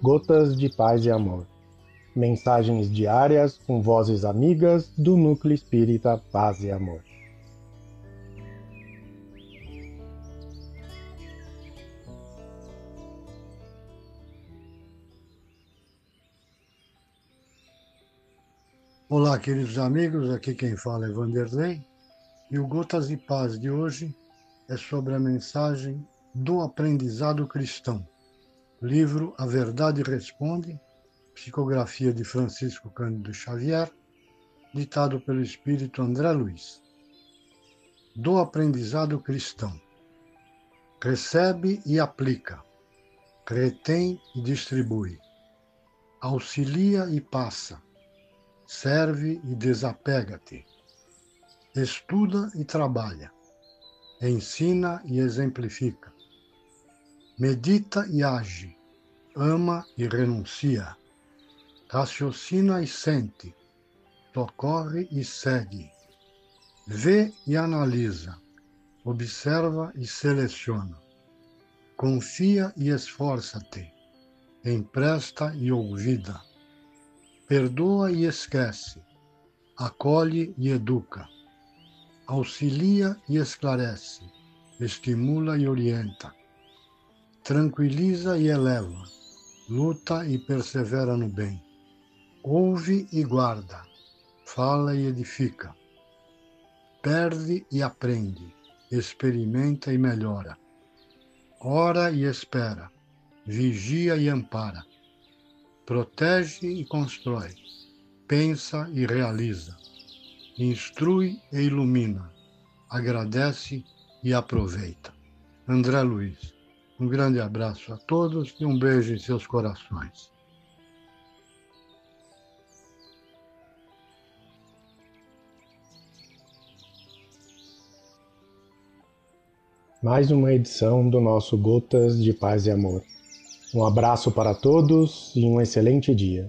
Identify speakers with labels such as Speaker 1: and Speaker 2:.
Speaker 1: Gotas de Paz e Amor. Mensagens diárias com vozes amigas do Núcleo Espírita Paz e Amor.
Speaker 2: Olá, queridos amigos, aqui quem fala é Vanderlei e o Gotas de Paz de hoje é sobre a mensagem do aprendizado cristão. Livro A Verdade Responde, psicografia de Francisco Cândido Xavier, ditado pelo espírito André Luiz. Do aprendizado cristão. Recebe e aplica, retém e distribui, auxilia e passa serve e desapega-te. Estuda e trabalha. Ensina e exemplifica. Medita e age. Ama e renuncia. Raciocina e sente. Socorre e segue. Vê e analisa. Observa e seleciona. Confia e esforça-te. Empresta e ouvida perdoa e esquece, acolhe e educa, auxilia e esclarece, estimula e orienta, tranquiliza e eleva, luta e persevera no bem, ouve e guarda, fala e edifica, perde e aprende, experimenta e melhora, ora e espera, vigia e ampara. Protege e constrói, pensa e realiza, instrui e ilumina, agradece e aproveita. André Luiz, um grande abraço a todos e um beijo em seus corações.
Speaker 1: Mais uma edição do nosso Gotas de Paz e Amor. Um abraço para todos e um excelente dia.